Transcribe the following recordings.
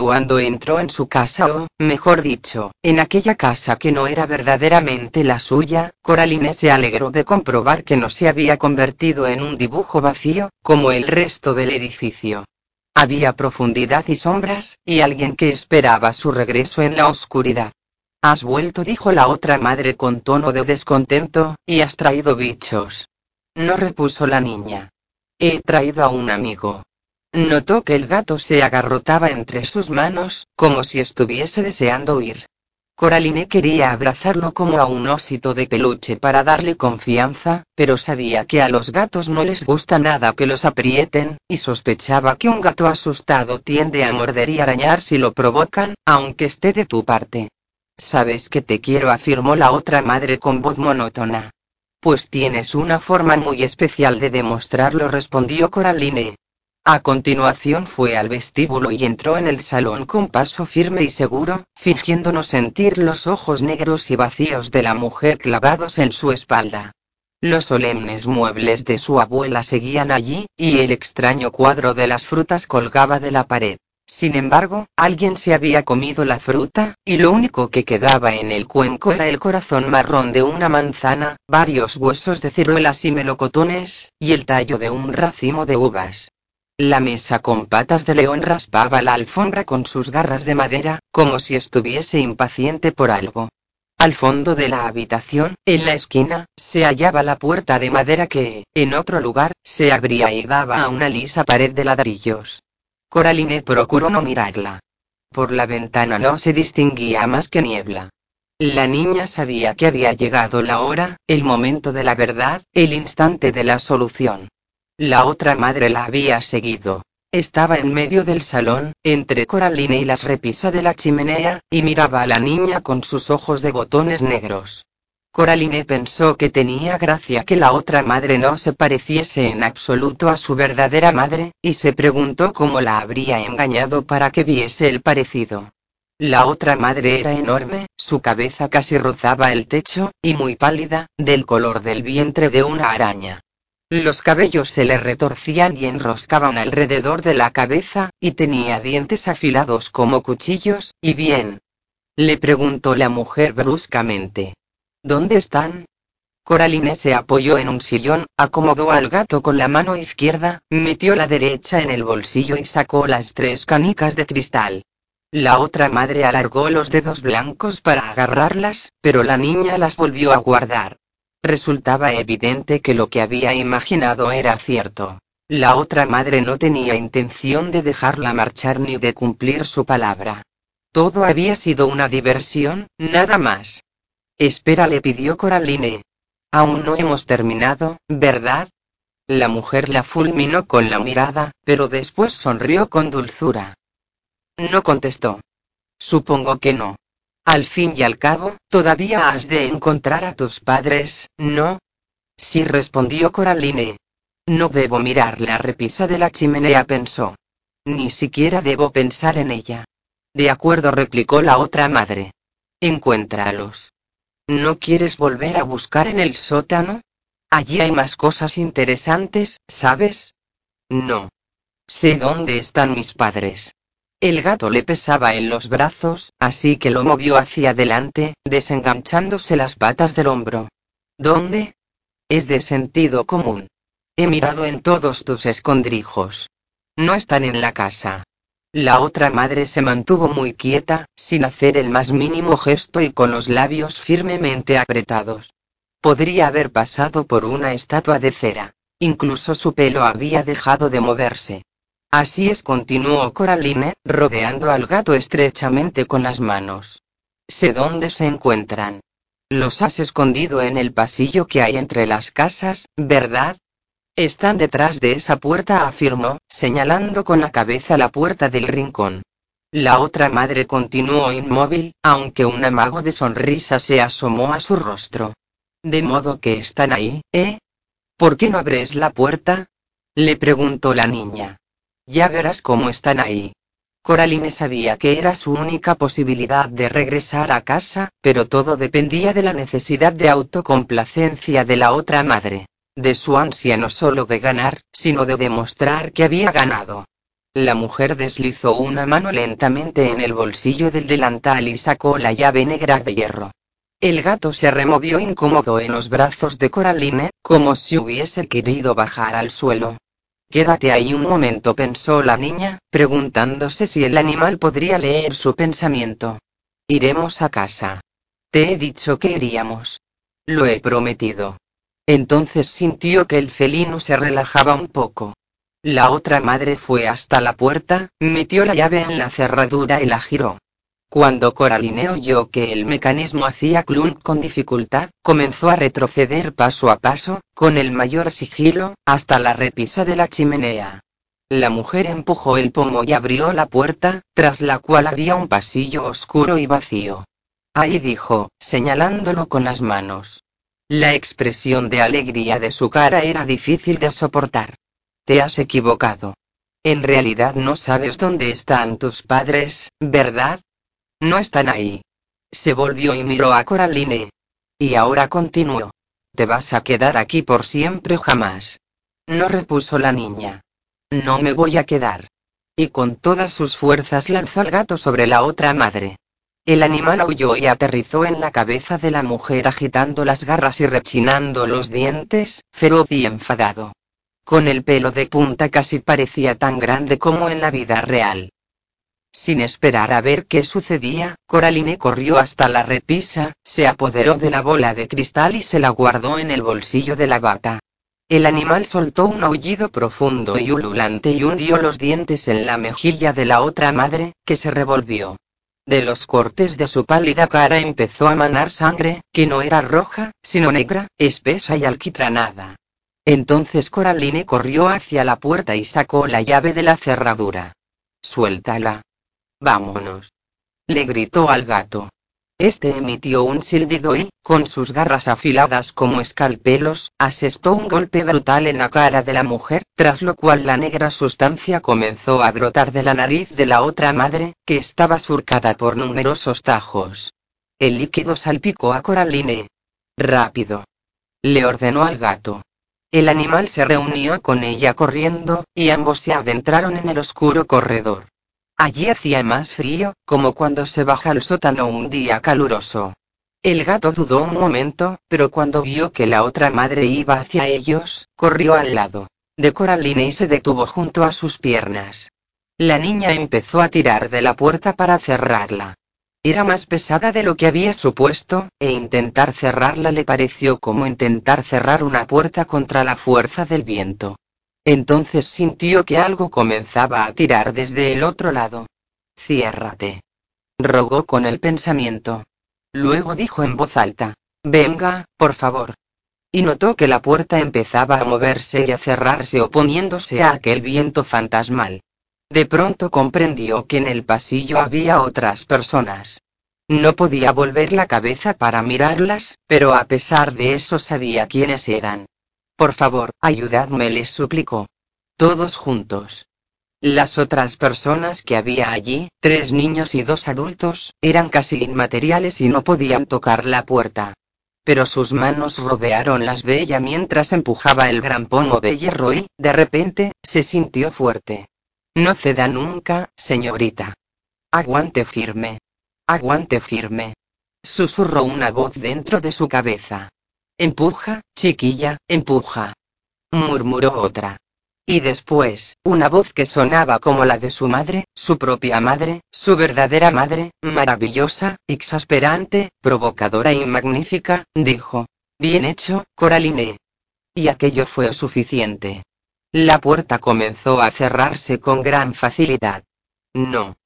cuando entró en su casa o, mejor dicho, en aquella casa que no era verdaderamente la suya, Coraline se alegró de comprobar que no se había convertido en un dibujo vacío, como el resto del edificio. Había profundidad y sombras, y alguien que esperaba su regreso en la oscuridad. Has vuelto, dijo la otra madre con tono de descontento, y has traído bichos. No repuso la niña. He traído a un amigo. Notó que el gato se agarrotaba entre sus manos, como si estuviese deseando huir. Coraline quería abrazarlo como a un osito de peluche para darle confianza, pero sabía que a los gatos no les gusta nada que los aprieten, y sospechaba que un gato asustado tiende a morder y arañar si lo provocan, aunque esté de tu parte. Sabes que te quiero, afirmó la otra madre con voz monótona. Pues tienes una forma muy especial de demostrarlo, respondió Coraline. A continuación fue al vestíbulo y entró en el salón con paso firme y seguro, fingiendo no sentir los ojos negros y vacíos de la mujer clavados en su espalda. Los solemnes muebles de su abuela seguían allí, y el extraño cuadro de las frutas colgaba de la pared. Sin embargo, alguien se había comido la fruta, y lo único que quedaba en el cuenco era el corazón marrón de una manzana, varios huesos de ciruelas y melocotones, y el tallo de un racimo de uvas. La mesa con patas de león raspaba la alfombra con sus garras de madera, como si estuviese impaciente por algo. Al fondo de la habitación, en la esquina, se hallaba la puerta de madera que, en otro lugar, se abría y daba a una lisa pared de ladrillos. Coraline procuró no mirarla. Por la ventana no se distinguía más que niebla. La niña sabía que había llegado la hora, el momento de la verdad, el instante de la solución. La otra madre la había seguido. Estaba en medio del salón, entre Coraline y las repisas de la chimenea, y miraba a la niña con sus ojos de botones negros. Coraline pensó que tenía gracia que la otra madre no se pareciese en absoluto a su verdadera madre, y se preguntó cómo la habría engañado para que viese el parecido. La otra madre era enorme, su cabeza casi rozaba el techo, y muy pálida, del color del vientre de una araña. Los cabellos se le retorcían y enroscaban alrededor de la cabeza, y tenía dientes afilados como cuchillos, y bien. Le preguntó la mujer bruscamente. ¿Dónde están? Coraline se apoyó en un sillón, acomodó al gato con la mano izquierda, metió la derecha en el bolsillo y sacó las tres canicas de cristal. La otra madre alargó los dedos blancos para agarrarlas, pero la niña las volvió a guardar. Resultaba evidente que lo que había imaginado era cierto. La otra madre no tenía intención de dejarla marchar ni de cumplir su palabra. Todo había sido una diversión, nada más. Espera, le pidió Coraline. Aún no hemos terminado, ¿verdad? La mujer la fulminó con la mirada, pero después sonrió con dulzura. No contestó. Supongo que no. Al fin y al cabo, todavía has de encontrar a tus padres, ¿no? Sí respondió Coraline. No debo mirar la repisa de la chimenea, pensó. Ni siquiera debo pensar en ella. De acuerdo, replicó la otra madre. Encuéntralos. ¿No quieres volver a buscar en el sótano? Allí hay más cosas interesantes, ¿sabes? No. Sé dónde están mis padres. El gato le pesaba en los brazos, así que lo movió hacia adelante, desenganchándose las patas del hombro. ¿Dónde? Es de sentido común. He mirado en todos tus escondrijos. No están en la casa. La otra madre se mantuvo muy quieta, sin hacer el más mínimo gesto y con los labios firmemente apretados. Podría haber pasado por una estatua de cera. Incluso su pelo había dejado de moverse. Así es, continuó Coraline, rodeando al gato estrechamente con las manos. Sé dónde se encuentran. Los has escondido en el pasillo que hay entre las casas, ¿verdad? Están detrás de esa puerta, afirmó, señalando con la cabeza la puerta del rincón. La otra madre continuó inmóvil, aunque un amago de sonrisa se asomó a su rostro. De modo que están ahí, ¿eh? ¿Por qué no abres la puerta? Le preguntó la niña. Ya verás cómo están ahí. Coraline sabía que era su única posibilidad de regresar a casa, pero todo dependía de la necesidad de autocomplacencia de la otra madre de su ansia no solo de ganar, sino de demostrar que había ganado. La mujer deslizó una mano lentamente en el bolsillo del delantal y sacó la llave negra de hierro. El gato se removió incómodo en los brazos de Coraline, como si hubiese querido bajar al suelo. Quédate ahí un momento, pensó la niña, preguntándose si el animal podría leer su pensamiento. Iremos a casa. Te he dicho que iríamos. Lo he prometido. Entonces sintió que el felino se relajaba un poco. La otra madre fue hasta la puerta, metió la llave en la cerradura y la giró. Cuando Coraline oyó que el mecanismo hacía clunk con dificultad, comenzó a retroceder paso a paso, con el mayor sigilo, hasta la repisa de la chimenea. La mujer empujó el pomo y abrió la puerta, tras la cual había un pasillo oscuro y vacío. Ahí dijo, señalándolo con las manos. La expresión de alegría de su cara era difícil de soportar. Te has equivocado. En realidad no sabes dónde están tus padres, ¿verdad? No están ahí. Se volvió y miró a Coraline. Y ahora continuó. Te vas a quedar aquí por siempre jamás. No repuso la niña. No me voy a quedar. Y con todas sus fuerzas lanzó al gato sobre la otra madre. El animal aulló y aterrizó en la cabeza de la mujer agitando las garras y rechinando los dientes, feroz y enfadado con el pelo de punta casi parecía tan grande como en la vida real. Sin esperar a ver qué sucedía, Coraline corrió hasta la repisa, se apoderó de la bola de cristal y se la guardó en el bolsillo de la bata. El animal soltó un aullido profundo y ululante y hundió los dientes en la mejilla de la otra madre, que se revolvió. De los cortes de su pálida cara empezó a manar sangre, que no era roja, sino negra, espesa y alquitranada. Entonces Coraline corrió hacia la puerta y sacó la llave de la cerradura. Suéltala. Vámonos. Le gritó al gato. Este emitió un silbido y, con sus garras afiladas como escalpelos, asestó un golpe brutal en la cara de la mujer, tras lo cual la negra sustancia comenzó a brotar de la nariz de la otra madre, que estaba surcada por numerosos tajos. El líquido salpicó a Coraline. Rápido. Le ordenó al gato. El animal se reunió con ella corriendo, y ambos se adentraron en el oscuro corredor. Allí hacía más frío, como cuando se baja al sótano un día caluroso. El gato dudó un momento, pero cuando vio que la otra madre iba hacia ellos, corrió al lado de Coraline y se detuvo junto a sus piernas. La niña empezó a tirar de la puerta para cerrarla. Era más pesada de lo que había supuesto, e intentar cerrarla le pareció como intentar cerrar una puerta contra la fuerza del viento. Entonces sintió que algo comenzaba a tirar desde el otro lado. Ciérrate. Rogó con el pensamiento. Luego dijo en voz alta. Venga, por favor. Y notó que la puerta empezaba a moverse y a cerrarse oponiéndose a aquel viento fantasmal. De pronto comprendió que en el pasillo había otras personas. No podía volver la cabeza para mirarlas, pero a pesar de eso sabía quiénes eran. Por favor, ayudadme, les suplicó. Todos juntos. Las otras personas que había allí, tres niños y dos adultos, eran casi inmateriales y no podían tocar la puerta. Pero sus manos rodearon las de ella mientras empujaba el gran pomo de hierro y, de repente, se sintió fuerte. No ceda nunca, señorita. Aguante firme. Aguante firme. Susurró una voz dentro de su cabeza. Empuja, chiquilla, empuja. Murmuró otra. Y después, una voz que sonaba como la de su madre, su propia madre, su verdadera madre, maravillosa, exasperante, provocadora y magnífica, dijo. Bien hecho, Coraline. Y aquello fue suficiente. La puerta comenzó a cerrarse con gran facilidad. No.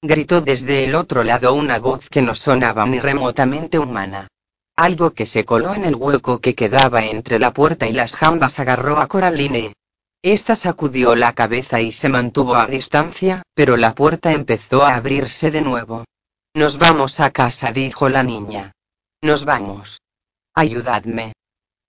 Gritó desde el otro lado una voz que no sonaba ni remotamente humana. Algo que se coló en el hueco que quedaba entre la puerta y las jambas agarró a Coraline. Esta sacudió la cabeza y se mantuvo a distancia, pero la puerta empezó a abrirse de nuevo. Nos vamos a casa, dijo la niña. Nos vamos. Ayudadme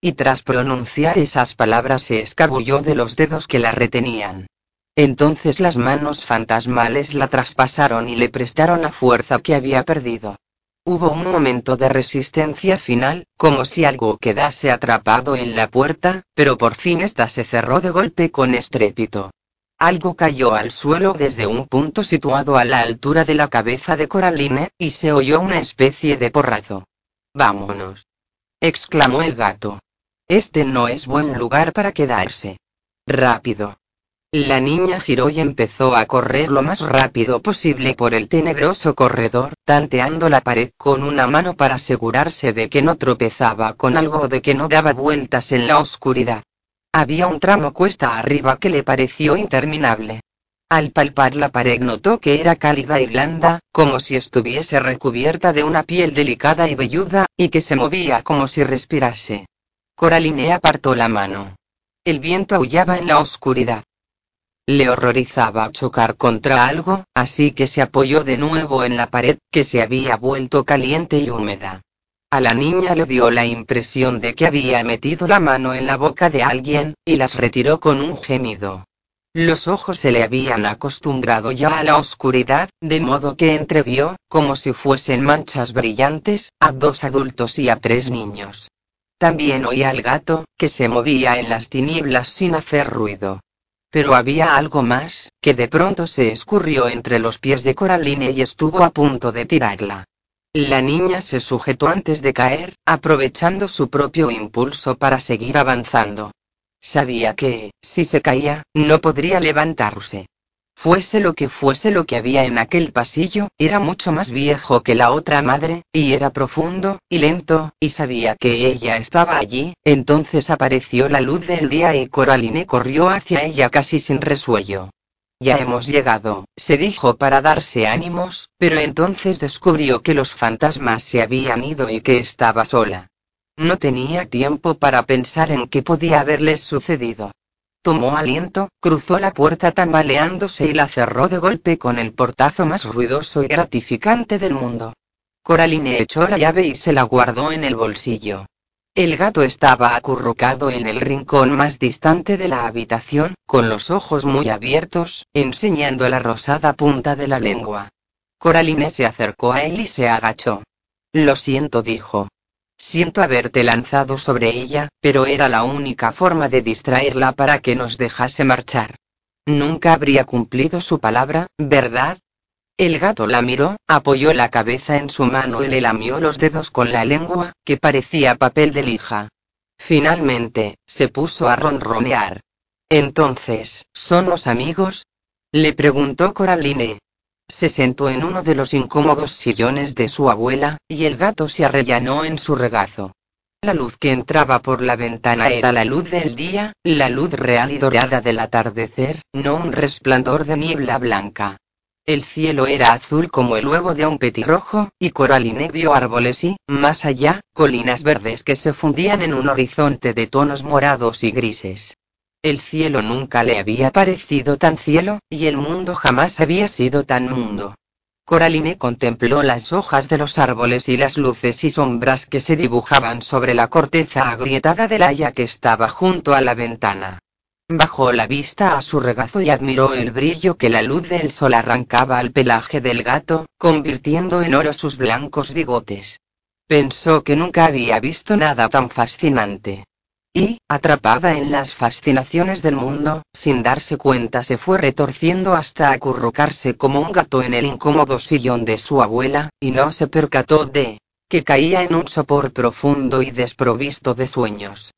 y tras pronunciar esas palabras se escabulló de los dedos que la retenían. Entonces las manos fantasmales la traspasaron y le prestaron la fuerza que había perdido. Hubo un momento de resistencia final, como si algo quedase atrapado en la puerta, pero por fin ésta se cerró de golpe con estrépito. algo cayó al suelo desde un punto situado a la altura de la cabeza de Coraline, y se oyó una especie de porrazo. Vámonos. exclamó el gato. Este no es buen lugar para quedarse. Rápido. La niña giró y empezó a correr lo más rápido posible por el tenebroso corredor, tanteando la pared con una mano para asegurarse de que no tropezaba con algo o de que no daba vueltas en la oscuridad. Había un tramo cuesta arriba que le pareció interminable. Al palpar la pared notó que era cálida y blanda, como si estuviese recubierta de una piel delicada y velluda, y que se movía como si respirase. Coraline apartó la mano. El viento aullaba en la oscuridad. Le horrorizaba chocar contra algo, así que se apoyó de nuevo en la pared, que se había vuelto caliente y húmeda. A la niña le dio la impresión de que había metido la mano en la boca de alguien, y las retiró con un gemido. Los ojos se le habían acostumbrado ya a la oscuridad, de modo que entrevió, como si fuesen manchas brillantes, a dos adultos y a tres niños. También oía al gato, que se movía en las tinieblas sin hacer ruido. Pero había algo más, que de pronto se escurrió entre los pies de Coraline y estuvo a punto de tirarla. La niña se sujetó antes de caer, aprovechando su propio impulso para seguir avanzando. Sabía que, si se caía, no podría levantarse. Fuese lo que fuese lo que había en aquel pasillo, era mucho más viejo que la otra madre, y era profundo, y lento, y sabía que ella estaba allí, entonces apareció la luz del día y Coraline corrió hacia ella casi sin resuello. Ya hemos llegado, se dijo para darse ánimos, pero entonces descubrió que los fantasmas se habían ido y que estaba sola. No tenía tiempo para pensar en qué podía haberles sucedido. Tomó aliento, cruzó la puerta tambaleándose y la cerró de golpe con el portazo más ruidoso y gratificante del mundo. Coraline echó la llave y se la guardó en el bolsillo. El gato estaba acurrucado en el rincón más distante de la habitación, con los ojos muy abiertos, enseñando la rosada punta de la lengua. Coraline se acercó a él y se agachó. Lo siento, dijo. Siento haberte lanzado sobre ella, pero era la única forma de distraerla para que nos dejase marchar. Nunca habría cumplido su palabra, ¿verdad? El gato la miró, apoyó la cabeza en su mano y le lamió los dedos con la lengua, que parecía papel de lija. Finalmente, se puso a ronronear. Entonces, ¿somos amigos? Le preguntó Coraline. Se sentó en uno de los incómodos sillones de su abuela, y el gato se arrellanó en su regazo. La luz que entraba por la ventana era la luz del día, la luz real y dorada del atardecer, no un resplandor de niebla blanca. El cielo era azul como el huevo de un petirrojo, y Coraline vio árboles y, más allá, colinas verdes que se fundían en un horizonte de tonos morados y grises. El cielo nunca le había parecido tan cielo, y el mundo jamás había sido tan mundo. Coraline contempló las hojas de los árboles y las luces y sombras que se dibujaban sobre la corteza agrietada del haya que estaba junto a la ventana. Bajó la vista a su regazo y admiró el brillo que la luz del sol arrancaba al pelaje del gato, convirtiendo en oro sus blancos bigotes. Pensó que nunca había visto nada tan fascinante. Y, atrapada en las fascinaciones del mundo, sin darse cuenta se fue retorciendo hasta acurrucarse como un gato en el incómodo sillón de su abuela, y no se percató de que caía en un sopor profundo y desprovisto de sueños.